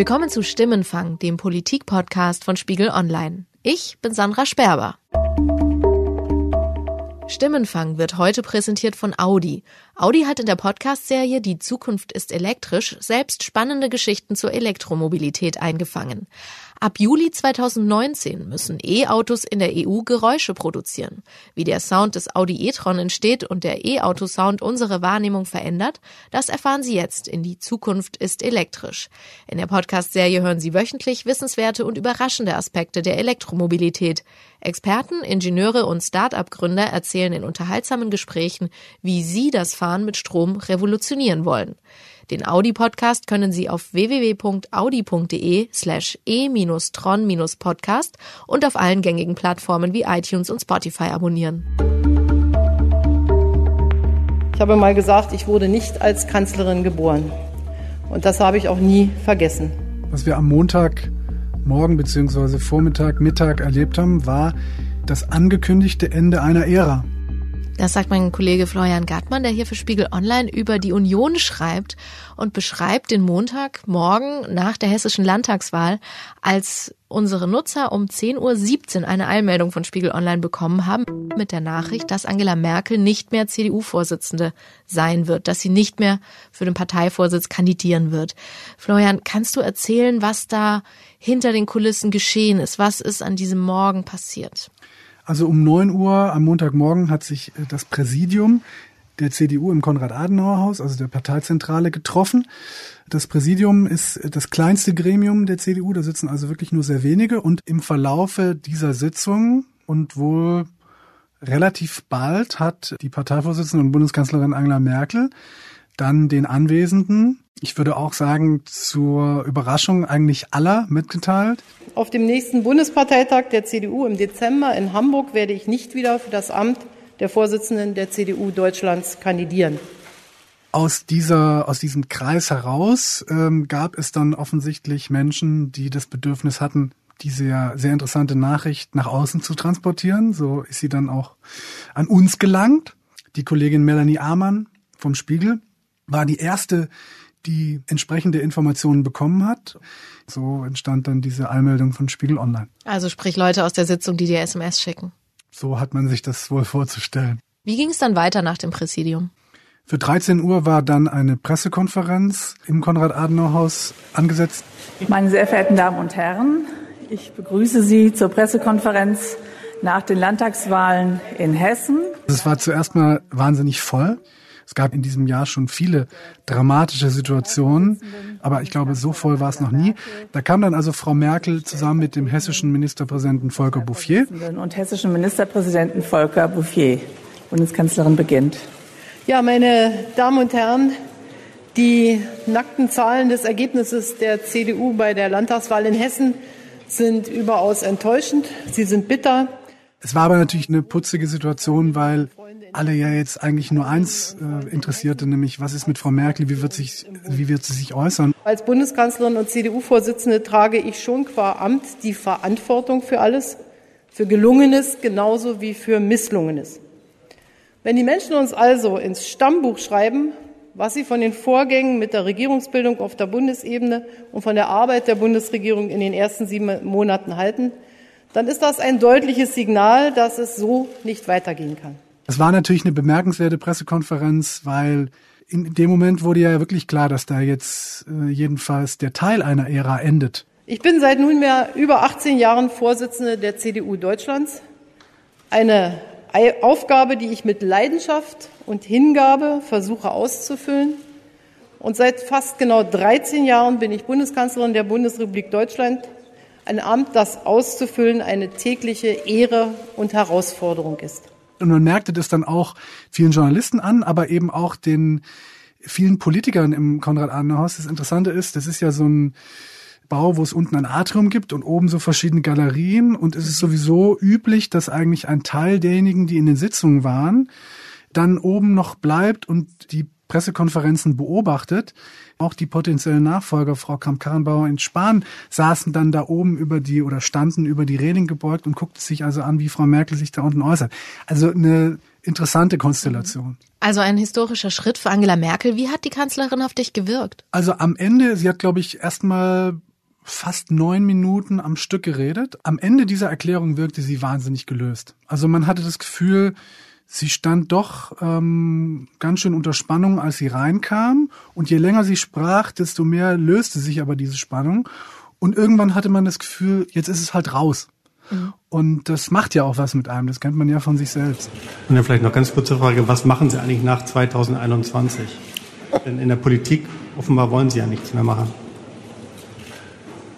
Willkommen zu Stimmenfang, dem Politik-Podcast von Spiegel Online. Ich bin Sandra Sperber. Stimmenfang wird heute präsentiert von Audi. Audi hat in der Podcast-Serie Die Zukunft ist elektrisch selbst spannende Geschichten zur Elektromobilität eingefangen. Ab Juli 2019 müssen E-Autos in der EU Geräusche produzieren. Wie der Sound des Audi e-tron entsteht und der E-Auto-Sound unsere Wahrnehmung verändert, das erfahren Sie jetzt in Die Zukunft ist elektrisch. In der Podcast-Serie hören Sie wöchentlich wissenswerte und überraschende Aspekte der Elektromobilität. Experten, Ingenieure und Start-up-Gründer erzählen in unterhaltsamen Gesprächen, wie sie das Fahren mit Strom revolutionieren wollen. Den Audi-Podcast können Sie auf www.audi.de slash e-tron-podcast und auf allen gängigen Plattformen wie iTunes und Spotify abonnieren. Ich habe mal gesagt, ich wurde nicht als Kanzlerin geboren. Und das habe ich auch nie vergessen. Was wir am Montag Morgen bzw. Vormittag, Mittag erlebt haben, war das angekündigte Ende einer Ära. Das sagt mein Kollege Florian Gartmann, der hier für Spiegel Online über die Union schreibt und beschreibt den Montagmorgen nach der hessischen Landtagswahl, als unsere Nutzer um 10.17 Uhr eine Eilmeldung von Spiegel Online bekommen haben mit der Nachricht, dass Angela Merkel nicht mehr CDU-Vorsitzende sein wird, dass sie nicht mehr für den Parteivorsitz kandidieren wird. Florian, kannst du erzählen, was da hinter den Kulissen geschehen ist? Was ist an diesem Morgen passiert? Also um 9 Uhr am Montagmorgen hat sich äh, das Präsidium der CDU im Konrad-Adenauer-Haus, also der Parteizentrale, getroffen. Das Präsidium ist das kleinste Gremium der CDU, da sitzen also wirklich nur sehr wenige. Und im Verlaufe dieser Sitzung und wohl relativ bald hat die Parteivorsitzende und Bundeskanzlerin Angela Merkel dann den Anwesenden ich würde auch sagen, zur Überraschung eigentlich aller mitgeteilt. Auf dem nächsten Bundesparteitag der CDU im Dezember in Hamburg werde ich nicht wieder für das Amt der Vorsitzenden der CDU Deutschlands kandidieren. Aus dieser, aus diesem Kreis heraus ähm, gab es dann offensichtlich Menschen, die das Bedürfnis hatten, diese ja sehr interessante Nachricht nach außen zu transportieren. So ist sie dann auch an uns gelangt. Die Kollegin Melanie Amann vom Spiegel war die erste, die entsprechende Informationen bekommen hat. So entstand dann diese Einmeldung von Spiegel Online. Also sprich Leute aus der Sitzung, die dir SMS schicken. So hat man sich das wohl vorzustellen. Wie ging es dann weiter nach dem Präsidium? Für 13 Uhr war dann eine Pressekonferenz im Konrad-Adenauer-Haus angesetzt. Meine sehr verehrten Damen und Herren, ich begrüße Sie zur Pressekonferenz nach den Landtagswahlen in Hessen. Es war zuerst mal wahnsinnig voll. Es gab in diesem Jahr schon viele dramatische Situationen, aber ich glaube, so voll war es noch nie. Da kam dann also Frau Merkel zusammen mit dem hessischen Ministerpräsidenten Volker Bouffier. Und hessischen Ministerpräsidenten Volker Bouffier. Bundeskanzlerin beginnt. Ja, meine Damen und Herren, die nackten Zahlen des Ergebnisses der CDU bei der Landtagswahl in Hessen sind überaus enttäuschend. Sie sind bitter. Es war aber natürlich eine putzige Situation, weil alle ja jetzt eigentlich nur eins äh, interessierte, nämlich was ist mit Frau Merkel, wie wird, sich, wie wird sie sich äußern? Als Bundeskanzlerin und CDU-Vorsitzende trage ich schon qua Amt die Verantwortung für alles, für Gelungenes genauso wie für Misslungenes. Wenn die Menschen uns also ins Stammbuch schreiben, was sie von den Vorgängen mit der Regierungsbildung auf der Bundesebene und von der Arbeit der Bundesregierung in den ersten sieben Monaten halten, dann ist das ein deutliches Signal, dass es so nicht weitergehen kann. Es war natürlich eine bemerkenswerte Pressekonferenz, weil in dem Moment wurde ja wirklich klar, dass da jetzt äh, jedenfalls der Teil einer Ära endet. Ich bin seit nunmehr über 18 Jahren Vorsitzende der CDU Deutschlands. Eine Aufgabe, die ich mit Leidenschaft und Hingabe versuche auszufüllen. Und seit fast genau 13 Jahren bin ich Bundeskanzlerin der Bundesrepublik Deutschland. Ein Amt, das auszufüllen eine tägliche Ehre und Herausforderung ist. Und man merkte das dann auch vielen Journalisten an, aber eben auch den vielen Politikern im Konrad-Adenauer-Haus. Das Interessante ist, das ist ja so ein Bau, wo es unten ein Atrium gibt und oben so verschiedene Galerien. Und es ist sowieso üblich, dass eigentlich ein Teil derjenigen, die in den Sitzungen waren, dann oben noch bleibt und die Pressekonferenzen beobachtet. Auch die potenziellen Nachfolger, Frau Kramp-Karrenbauer in Spahn, saßen dann da oben über die oder standen über die Reling gebeugt und guckten sich also an, wie Frau Merkel sich da unten äußert. Also eine interessante Konstellation. Also ein historischer Schritt für Angela Merkel. Wie hat die Kanzlerin auf dich gewirkt? Also am Ende, sie hat, glaube ich, erstmal fast neun Minuten am Stück geredet. Am Ende dieser Erklärung wirkte sie wahnsinnig gelöst. Also man hatte das Gefühl, sie stand doch ähm, ganz schön unter Spannung, als sie reinkam. Und je länger sie sprach, desto mehr löste sich aber diese Spannung. Und irgendwann hatte man das Gefühl, jetzt ist es halt raus. Mhm. Und das macht ja auch was mit einem. Das kennt man ja von sich selbst. Und dann vielleicht noch ganz kurze Frage. Was machen Sie eigentlich nach 2021? Denn in der Politik offenbar wollen Sie ja nichts mehr machen.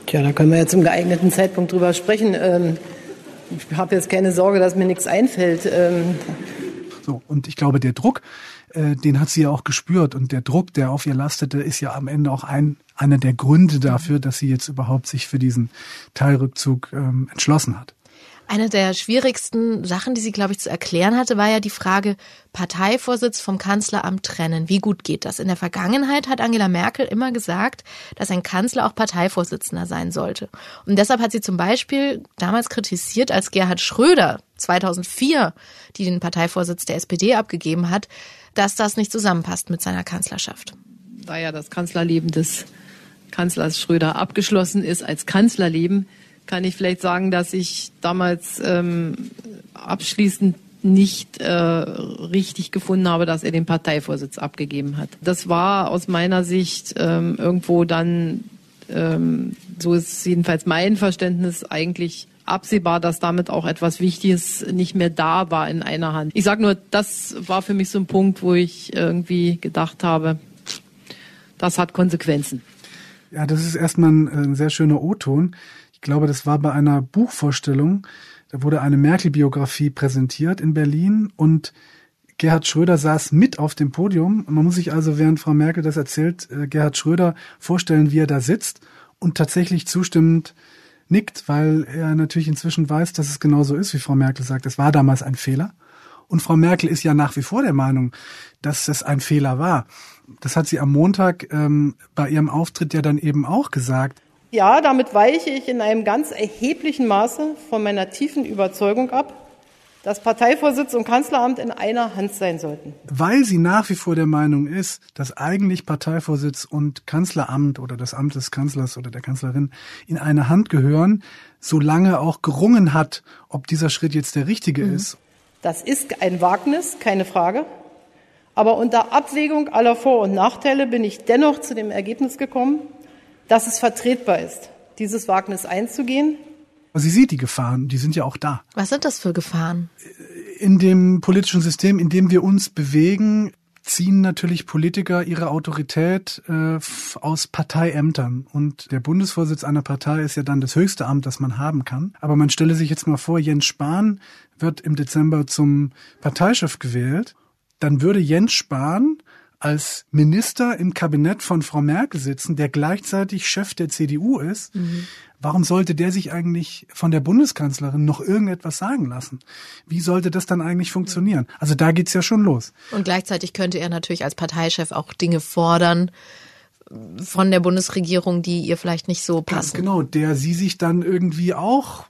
Tja, da können wir ja zum geeigneten Zeitpunkt drüber sprechen. Ähm, ich habe jetzt keine Sorge, dass mir nichts einfällt. Ähm, so, und ich glaube, der Druck, äh, den hat sie ja auch gespürt. Und der Druck, der auf ihr lastete, ist ja am Ende auch ein, einer der Gründe dafür, dass sie jetzt überhaupt sich für diesen Teilrückzug ähm, entschlossen hat. Eine der schwierigsten Sachen, die sie, glaube ich, zu erklären hatte, war ja die Frage Parteivorsitz vom Kanzleramt trennen. Wie gut geht das? In der Vergangenheit hat Angela Merkel immer gesagt, dass ein Kanzler auch Parteivorsitzender sein sollte. Und deshalb hat sie zum Beispiel damals kritisiert, als Gerhard Schröder 2004, die den Parteivorsitz der SPD abgegeben hat, dass das nicht zusammenpasst mit seiner Kanzlerschaft. Da ja das Kanzlerleben des Kanzlers Schröder abgeschlossen ist als Kanzlerleben, kann ich vielleicht sagen, dass ich damals ähm, abschließend nicht äh, richtig gefunden habe, dass er den Parteivorsitz abgegeben hat. Das war aus meiner Sicht ähm, irgendwo dann, ähm, so ist jedenfalls mein Verständnis, eigentlich absehbar, dass damit auch etwas Wichtiges nicht mehr da war in einer Hand. Ich sage nur, das war für mich so ein Punkt, wo ich irgendwie gedacht habe, das hat Konsequenzen. Ja, das ist erstmal ein, ein sehr schöner O-Ton glaube, das war bei einer Buchvorstellung. Da wurde eine Merkel-Biografie präsentiert in Berlin und Gerhard Schröder saß mit auf dem Podium. Man muss sich also, während Frau Merkel das erzählt, äh, Gerhard Schröder vorstellen, wie er da sitzt und tatsächlich zustimmend nickt, weil er natürlich inzwischen weiß, dass es genauso ist, wie Frau Merkel sagt. Es war damals ein Fehler. Und Frau Merkel ist ja nach wie vor der Meinung, dass es ein Fehler war. Das hat sie am Montag ähm, bei ihrem Auftritt ja dann eben auch gesagt. Ja, damit weiche ich in einem ganz erheblichen Maße von meiner tiefen Überzeugung ab, dass Parteivorsitz und Kanzleramt in einer Hand sein sollten. Weil sie nach wie vor der Meinung ist, dass eigentlich Parteivorsitz und Kanzleramt oder das Amt des Kanzlers oder der Kanzlerin in eine Hand gehören, solange auch gerungen hat, ob dieser Schritt jetzt der richtige mhm. ist. Das ist ein Wagnis, keine Frage. Aber unter Abwägung aller Vor- und Nachteile bin ich dennoch zu dem Ergebnis gekommen, dass es vertretbar ist, dieses Wagnis einzugehen. Sie sieht die Gefahren, die sind ja auch da. Was sind das für Gefahren? In dem politischen System, in dem wir uns bewegen, ziehen natürlich Politiker ihre Autorität äh, aus Parteiämtern. Und der Bundesvorsitz einer Partei ist ja dann das höchste Amt, das man haben kann. Aber man stelle sich jetzt mal vor, Jens Spahn wird im Dezember zum Parteichef gewählt. Dann würde Jens Spahn als Minister im Kabinett von Frau Merkel sitzen, der gleichzeitig Chef der CDU ist, mhm. warum sollte der sich eigentlich von der Bundeskanzlerin noch irgendetwas sagen lassen? Wie sollte das dann eigentlich funktionieren? Also da geht's ja schon los. Und gleichzeitig könnte er natürlich als Parteichef auch Dinge fordern, von der Bundesregierung, die ihr vielleicht nicht so passen. Ganz genau, der sie sich dann irgendwie auch,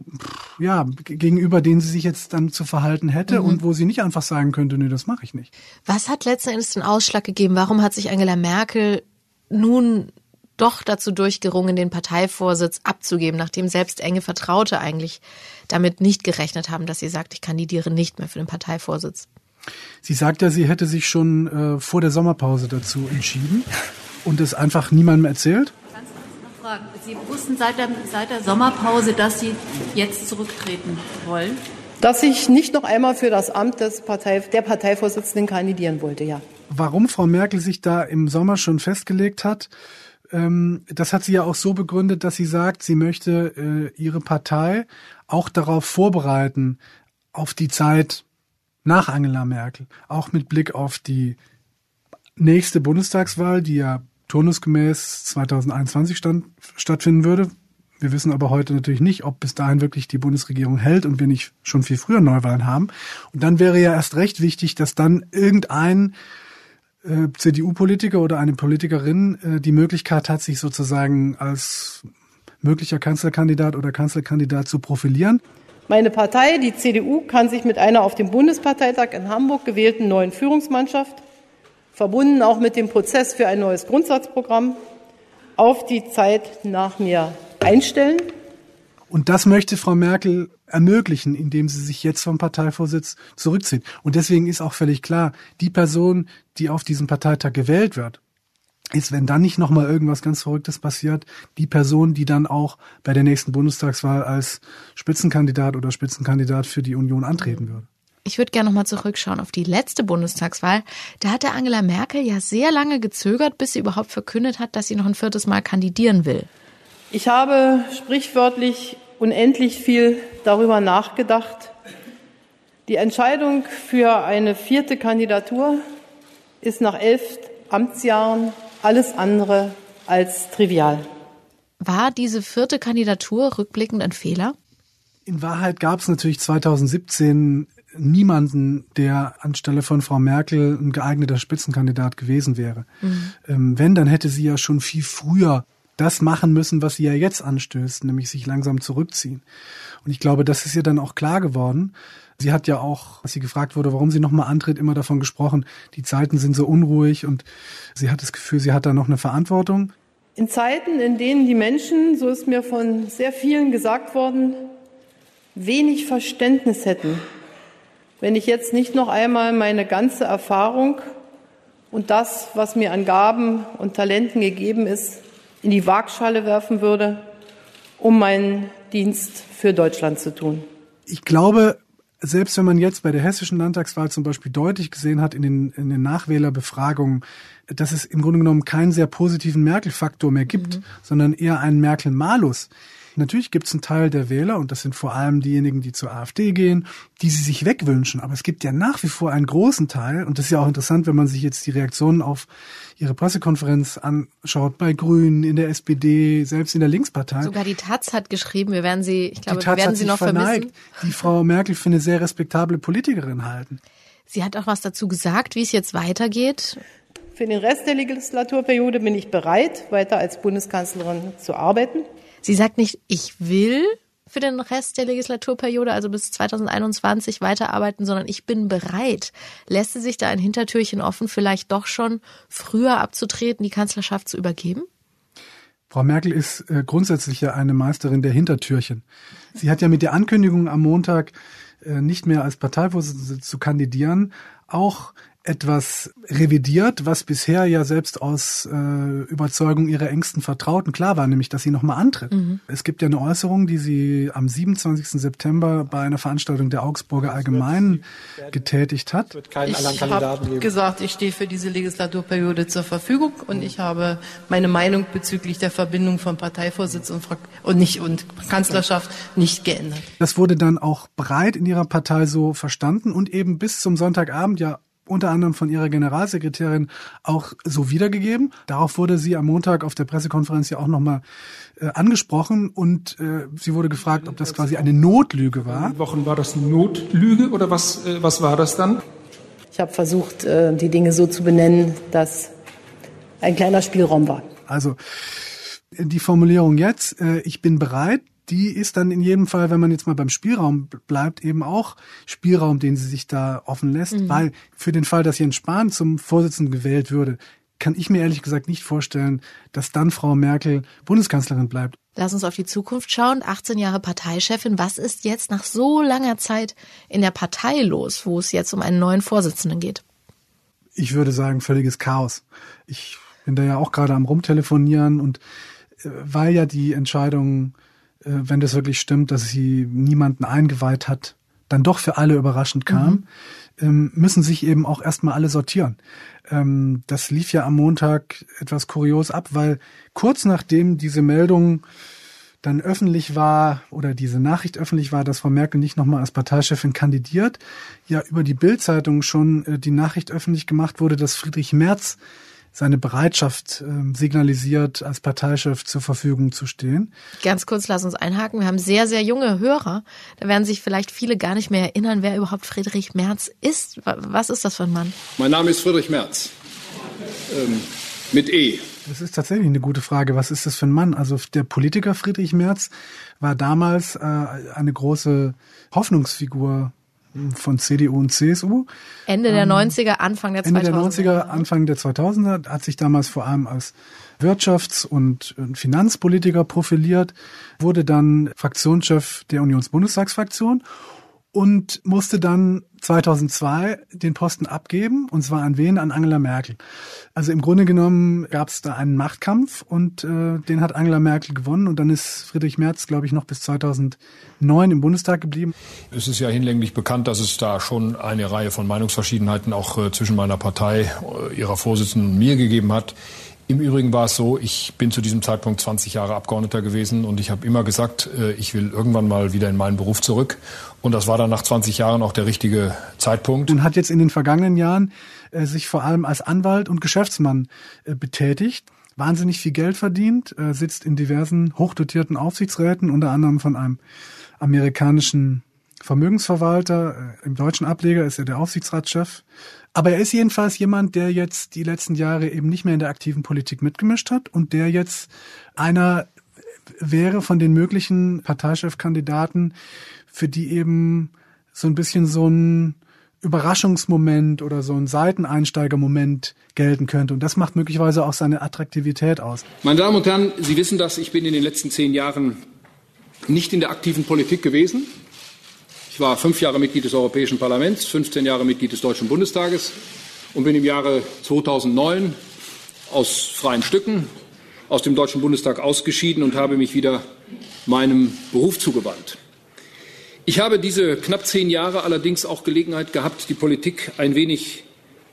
ja, gegenüber denen sie sich jetzt dann zu verhalten hätte mhm. und wo sie nicht einfach sagen könnte, nee, das mache ich nicht. Was hat letzten Endes den Ausschlag gegeben? Warum hat sich Angela Merkel nun doch dazu durchgerungen, den Parteivorsitz abzugeben, nachdem selbst enge Vertraute eigentlich damit nicht gerechnet haben, dass sie sagt, ich kandidiere nicht mehr für den Parteivorsitz? Sie sagt ja, sie hätte sich schon äh, vor der Sommerpause dazu entschieden und es einfach niemandem erzählt? Sie wussten seit der, seit der Sommerpause, dass Sie jetzt zurücktreten wollen? Dass ich nicht noch einmal für das Amt des Partei, der Parteivorsitzenden kandidieren wollte, ja. Warum Frau Merkel sich da im Sommer schon festgelegt hat, ähm, das hat sie ja auch so begründet, dass sie sagt, sie möchte äh, ihre Partei auch darauf vorbereiten, auf die Zeit nach Angela Merkel, auch mit Blick auf die nächste Bundestagswahl, die ja turnusgemäß 2021 stand, stattfinden würde. Wir wissen aber heute natürlich nicht, ob bis dahin wirklich die Bundesregierung hält und wir nicht schon viel früher Neuwahlen haben. Und dann wäre ja erst recht wichtig, dass dann irgendein äh, CDU-Politiker oder eine Politikerin äh, die Möglichkeit hat, sich sozusagen als möglicher Kanzlerkandidat oder Kanzlerkandidat zu profilieren. Meine Partei, die CDU, kann sich mit einer auf dem Bundesparteitag in Hamburg gewählten neuen Führungsmannschaft verbunden auch mit dem Prozess für ein neues Grundsatzprogramm, auf die Zeit nach mir einstellen. Und das möchte Frau Merkel ermöglichen, indem sie sich jetzt vom Parteivorsitz zurückzieht. Und deswegen ist auch völlig klar, die Person, die auf diesem Parteitag gewählt wird, ist, wenn dann nicht nochmal irgendwas ganz Verrücktes passiert, die Person, die dann auch bei der nächsten Bundestagswahl als Spitzenkandidat oder Spitzenkandidat für die Union antreten würde. Ich würde gerne nochmal zurückschauen auf die letzte Bundestagswahl. Da hatte Angela Merkel ja sehr lange gezögert, bis sie überhaupt verkündet hat, dass sie noch ein viertes Mal kandidieren will. Ich habe sprichwörtlich unendlich viel darüber nachgedacht. Die Entscheidung für eine vierte Kandidatur ist nach elf Amtsjahren alles andere als trivial. War diese vierte Kandidatur rückblickend ein Fehler? In Wahrheit gab es natürlich 2017 niemanden, der anstelle von Frau Merkel ein geeigneter Spitzenkandidat gewesen wäre. Mhm. Ähm, wenn, dann hätte sie ja schon viel früher das machen müssen, was sie ja jetzt anstößt, nämlich sich langsam zurückziehen. Und ich glaube, das ist ihr dann auch klar geworden. Sie hat ja auch, als sie gefragt wurde, warum sie nochmal antritt, immer davon gesprochen, die Zeiten sind so unruhig und sie hat das Gefühl, sie hat da noch eine Verantwortung. In Zeiten, in denen die Menschen, so ist mir von sehr vielen gesagt worden, wenig Verständnis hätten, wenn ich jetzt nicht noch einmal meine ganze Erfahrung und das, was mir an Gaben und Talenten gegeben ist, in die Waagschale werfen würde, um meinen Dienst für Deutschland zu tun. Ich glaube, selbst wenn man jetzt bei der hessischen Landtagswahl zum Beispiel deutlich gesehen hat in den, in den Nachwählerbefragungen, dass es im Grunde genommen keinen sehr positiven Merkel-Faktor mehr gibt, mhm. sondern eher einen Merkel-Malus, Natürlich gibt es einen Teil der Wähler, und das sind vor allem diejenigen, die zur AfD gehen, die sie sich wegwünschen. Aber es gibt ja nach wie vor einen großen Teil, und das ist ja auch interessant, wenn man sich jetzt die Reaktionen auf ihre Pressekonferenz anschaut, bei Grünen, in der SPD, selbst in der Linkspartei. Sogar die Taz hat geschrieben, wir werden sie, ich glaube, wir werden sie noch verneigt, vermissen. Die Frau Merkel für eine sehr respektable Politikerin halten. Sie hat auch was dazu gesagt, wie es jetzt weitergeht. Für den Rest der Legislaturperiode bin ich bereit, weiter als Bundeskanzlerin zu arbeiten. Sie sagt nicht, ich will für den Rest der Legislaturperiode, also bis 2021, weiterarbeiten, sondern ich bin bereit. Lässt sie sich da ein Hintertürchen offen, vielleicht doch schon früher abzutreten, die Kanzlerschaft zu übergeben? Frau Merkel ist äh, grundsätzlich ja eine Meisterin der Hintertürchen. Sie hat ja mit der Ankündigung am Montag äh, nicht mehr als Parteivorsitzende zu kandidieren auch etwas revidiert, was bisher ja selbst aus äh, Überzeugung ihrer engsten Vertrauten klar war, nämlich dass sie nochmal antritt. Mhm. Es gibt ja eine Äußerung, die sie am 27. September bei einer Veranstaltung der Augsburger Allgemeinen getätigt hat. Ich habe gesagt, ich stehe für diese Legislaturperiode zur Verfügung und ich habe meine Meinung bezüglich der Verbindung von Parteivorsitz und, und, nicht, und Kanzlerschaft nicht geändert. Das wurde dann auch breit in ihrer Partei so verstanden und eben bis zum Sonntagabend ja unter anderem von ihrer Generalsekretärin auch so wiedergegeben. Darauf wurde sie am Montag auf der Pressekonferenz ja auch nochmal äh, angesprochen und äh, sie wurde gefragt, ob das quasi eine Notlüge war. Wochen war das eine Notlüge oder was, äh, was war das dann? Ich habe versucht, äh, die Dinge so zu benennen, dass ein kleiner Spielraum war. Also die Formulierung jetzt, äh, ich bin bereit, die ist dann in jedem Fall, wenn man jetzt mal beim Spielraum bleibt, eben auch Spielraum, den sie sich da offen lässt, mhm. weil für den Fall, dass Jens Spahn zum Vorsitzenden gewählt würde, kann ich mir ehrlich gesagt nicht vorstellen, dass dann Frau Merkel Bundeskanzlerin bleibt. Lass uns auf die Zukunft schauen. 18 Jahre Parteichefin. Was ist jetzt nach so langer Zeit in der Partei los, wo es jetzt um einen neuen Vorsitzenden geht? Ich würde sagen, völliges Chaos. Ich bin da ja auch gerade am Rumtelefonieren und äh, weil ja die Entscheidung wenn das wirklich stimmt, dass sie niemanden eingeweiht hat, dann doch für alle überraschend kam, mhm. Ähm, müssen sich eben auch erstmal alle sortieren. Ähm, das lief ja am Montag etwas kurios ab, weil kurz nachdem diese Meldung dann öffentlich war oder diese Nachricht öffentlich war, dass Frau Merkel nicht nochmal als Parteichefin kandidiert, ja über die Bildzeitung schon äh, die Nachricht öffentlich gemacht wurde, dass Friedrich Merz seine Bereitschaft äh, signalisiert, als Parteichef zur Verfügung zu stehen. Ganz kurz, lass uns einhaken. Wir haben sehr, sehr junge Hörer. Da werden sich vielleicht viele gar nicht mehr erinnern, wer überhaupt Friedrich Merz ist. Was ist das für ein Mann? Mein Name ist Friedrich Merz. Ähm, mit E. Das ist tatsächlich eine gute Frage. Was ist das für ein Mann? Also der Politiker Friedrich Merz war damals äh, eine große Hoffnungsfigur von CDU und CSU. Ende der 90er, ähm, Anfang der 2000er. Ende der 90er, Anfang der 2000er hat sich damals vor allem als Wirtschafts- und Finanzpolitiker profiliert, wurde dann Fraktionschef der Unionsbundestagsfraktion und musste dann 2002 den Posten abgeben, und zwar an wen? An Angela Merkel. Also im Grunde genommen gab es da einen Machtkampf und äh, den hat Angela Merkel gewonnen und dann ist Friedrich Merz, glaube ich, noch bis 2009 im Bundestag geblieben. Es ist ja hinlänglich bekannt, dass es da schon eine Reihe von Meinungsverschiedenheiten auch äh, zwischen meiner Partei, äh, ihrer Vorsitzenden und mir gegeben hat. Im Übrigen war es so, ich bin zu diesem Zeitpunkt 20 Jahre Abgeordneter gewesen und ich habe immer gesagt, äh, ich will irgendwann mal wieder in meinen Beruf zurück. Und das war dann nach 20 Jahren auch der richtige Zeitpunkt. Und hat jetzt in den vergangenen Jahren äh, sich vor allem als Anwalt und Geschäftsmann äh, betätigt wahnsinnig viel Geld verdient, äh, sitzt in diversen hochdotierten Aufsichtsräten, unter anderem von einem amerikanischen Vermögensverwalter. Äh, Im deutschen Ableger ist er der Aufsichtsratschef. Aber er ist jedenfalls jemand, der jetzt die letzten Jahre eben nicht mehr in der aktiven Politik mitgemischt hat und der jetzt einer wäre von den möglichen Parteichefkandidaten, für die eben so ein bisschen so ein Überraschungsmoment oder so ein Seiteneinsteigermoment gelten könnte. Und das macht möglicherweise auch seine Attraktivität aus. Meine Damen und Herren, Sie wissen das, ich bin in den letzten zehn Jahren nicht in der aktiven Politik gewesen. Ich war fünf Jahre Mitglied des Europäischen Parlaments, 15 Jahre Mitglied des Deutschen Bundestages und bin im Jahre 2009 aus freien Stücken aus dem Deutschen Bundestag ausgeschieden und habe mich wieder meinem Beruf zugewandt. Ich habe diese knapp zehn Jahre allerdings auch Gelegenheit gehabt, die Politik ein wenig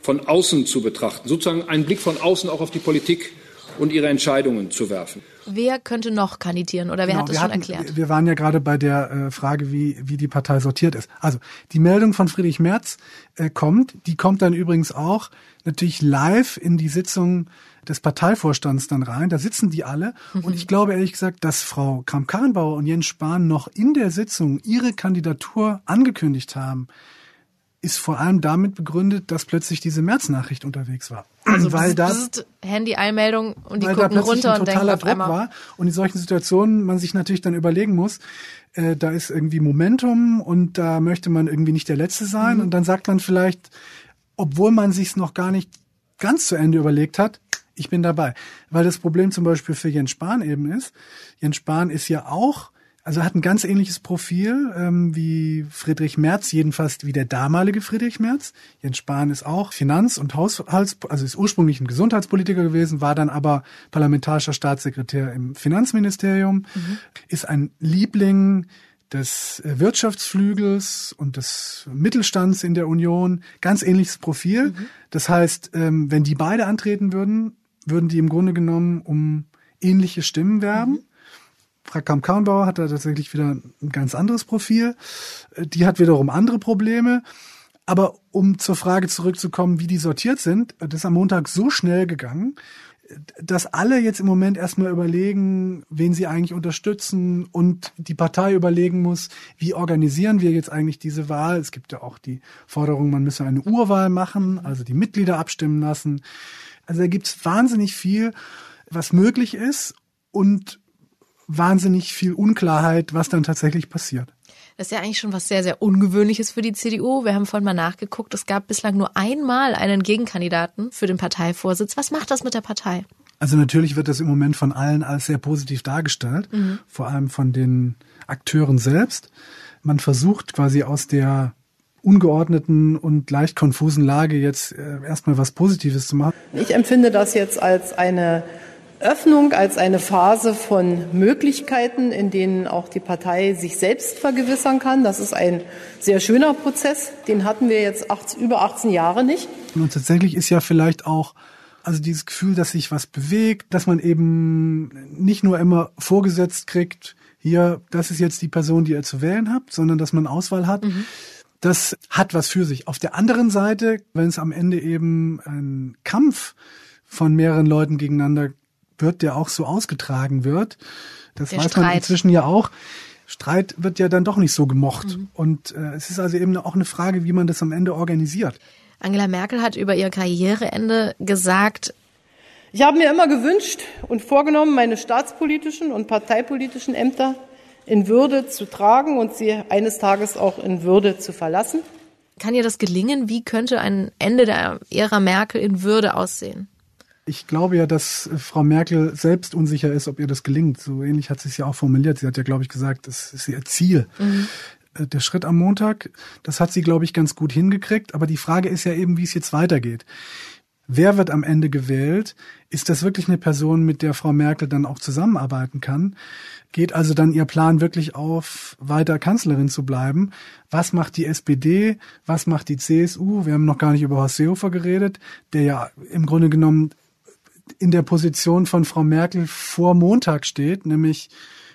von außen zu betrachten, sozusagen einen Blick von außen auch auf die Politik und ihre Entscheidungen zu werfen. Wer könnte noch kandidieren oder wer genau, hat das schon hatten, erklärt? Wir waren ja gerade bei der äh, Frage, wie, wie die Partei sortiert ist. Also die Meldung von Friedrich Merz äh, kommt, die kommt dann übrigens auch natürlich live in die Sitzung des Parteivorstands dann rein. Da sitzen die alle. Mhm. Und ich glaube ehrlich gesagt, dass Frau Kramp-Karrenbauer und Jens Spahn noch in der Sitzung ihre Kandidatur angekündigt haben ist vor allem damit begründet, dass plötzlich diese März-Nachricht unterwegs war. Also weil da Handy-Einmeldung und die weil gucken da runter ein und denken auf Druck einmal. war und in solchen Situationen man sich natürlich dann überlegen muss, äh, da ist irgendwie Momentum und da möchte man irgendwie nicht der Letzte sein mhm. und dann sagt man vielleicht, obwohl man sich's noch gar nicht ganz zu Ende überlegt hat, ich bin dabei. Weil das Problem zum Beispiel für Jens Spahn eben ist, Jens Spahn ist ja auch also hat ein ganz ähnliches Profil ähm, wie Friedrich Merz, jedenfalls wie der damalige Friedrich Merz. Jens Spahn ist auch Finanz- und Haushalts, also ist ursprünglich ein Gesundheitspolitiker gewesen, war dann aber parlamentarischer Staatssekretär im Finanzministerium, mhm. ist ein Liebling des äh, Wirtschaftsflügels und des Mittelstands in der Union. Ganz ähnliches Profil. Mhm. Das heißt, ähm, wenn die beide antreten würden, würden die im Grunde genommen um ähnliche Stimmen werben. Mhm. Frau Kamp-Karrenbauer hat da tatsächlich wieder ein ganz anderes Profil. Äh, die hat wiederum andere Probleme. Aber um zur Frage zurückzukommen, wie die sortiert sind, das ist am Montag so schnell gegangen, dass alle jetzt im Moment erstmal überlegen, wen sie eigentlich unterstützen und die Partei überlegen muss, wie organisieren wir jetzt eigentlich diese Wahl. Es gibt ja auch die Forderung, man müsse eine Urwahl machen, also die Mitglieder abstimmen lassen. Also da gibt's wahnsinnig viel, was möglich ist und wahnsinnig viel Unklarheit, was dann tatsächlich passiert. Das ist ja eigentlich schon was sehr, sehr Ungewöhnliches für die CDU. Wir haben vorhin mal nachgeguckt. Es gab bislang nur einmal einen Gegenkandidaten für den Parteivorsitz. Was macht das mit der Partei? Also natürlich wird das im Moment von allen als sehr positiv dargestellt, mhm. vor allem von den Akteuren selbst. Man versucht quasi aus der ungeordneten und leicht konfusen Lage jetzt äh, erstmal was Positives zu machen. Ich empfinde das jetzt als eine Öffnung als eine Phase von Möglichkeiten, in denen auch die Partei sich selbst vergewissern kann. Das ist ein sehr schöner Prozess. Den hatten wir jetzt acht, über 18 Jahre nicht. Und tatsächlich ist ja vielleicht auch also dieses Gefühl, dass sich was bewegt, dass man eben nicht nur immer vorgesetzt kriegt, hier, das ist jetzt die Person, die ihr zu wählen habt, sondern dass man Auswahl hat. Mhm. Das hat was für sich. Auf der anderen Seite, wenn es am Ende eben ein Kampf von mehreren Leuten gegeneinander wird, der auch so ausgetragen wird. Das der weiß Streit. man inzwischen ja auch. Streit wird ja dann doch nicht so gemocht. Mhm. Und äh, es ist also eben auch eine Frage, wie man das am Ende organisiert. Angela Merkel hat über ihr Karriereende gesagt, ich habe mir immer gewünscht und vorgenommen, meine staatspolitischen und parteipolitischen Ämter in Würde zu tragen und sie eines Tages auch in Würde zu verlassen. Kann ihr das gelingen? Wie könnte ein Ende der Ära Merkel in Würde aussehen? Ich glaube ja, dass Frau Merkel selbst unsicher ist, ob ihr das gelingt. So ähnlich hat sie es ja auch formuliert. Sie hat ja, glaube ich, gesagt, das ist ihr Ziel. Mhm. Äh, der Schritt am Montag, das hat sie, glaube ich, ganz gut hingekriegt. Aber die Frage ist ja eben, wie es jetzt weitergeht. Wer wird am Ende gewählt? Ist das wirklich eine Person, mit der Frau Merkel dann auch zusammenarbeiten kann? Geht also dann ihr Plan wirklich auf, weiter Kanzlerin zu bleiben? Was macht die SPD? Was macht die CSU? Wir haben noch gar nicht über Horst Seehofer geredet, der ja im Grunde genommen in der Position von Frau Merkel vor Montag steht, nämlich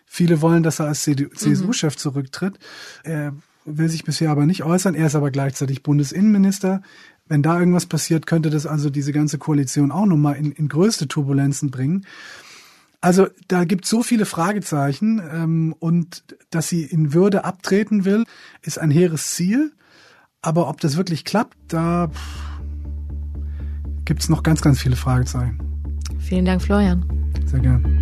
viele wollen, dass er als CSU-Chef zurücktritt. Er will sich bisher aber nicht äußern. Er ist aber gleichzeitig Bundesinnenminister. Wenn da irgendwas passiert, könnte das also diese ganze Koalition auch nochmal in, in größte Turbulenzen bringen. Also da gibt so viele Fragezeichen ähm, und dass sie in Würde abtreten will, ist ein hehres Ziel. Aber ob das wirklich klappt, da gibt es noch ganz, ganz viele Fragezeichen. Vielen Dank, Florian. Sehr gern.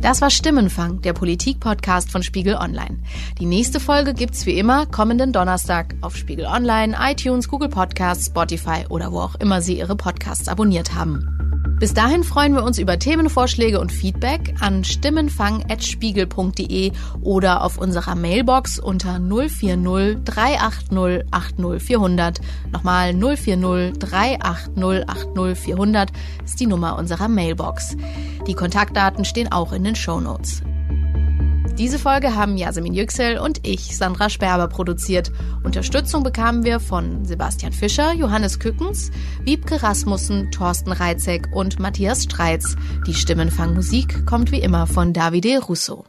Das war Stimmenfang, der Politik-Podcast von Spiegel Online. Die nächste Folge gibt's wie immer kommenden Donnerstag auf Spiegel Online, iTunes, Google Podcasts, Spotify oder wo auch immer Sie Ihre Podcasts abonniert haben. Bis dahin freuen wir uns über Themenvorschläge und Feedback an stimmenfang.spiegel.de oder auf unserer Mailbox unter 040 380 80 400. Nochmal 040 380 80 400 ist die Nummer unserer Mailbox. Die Kontaktdaten stehen auch in den Show Notes. Diese Folge haben Yasemin Yüksel und ich, Sandra Sperber, produziert. Unterstützung bekamen wir von Sebastian Fischer, Johannes Kückens, Wiebke Rasmussen, Thorsten Reitzek und Matthias Streitz. Die Stimmenfangmusik kommt wie immer von Davide Russo.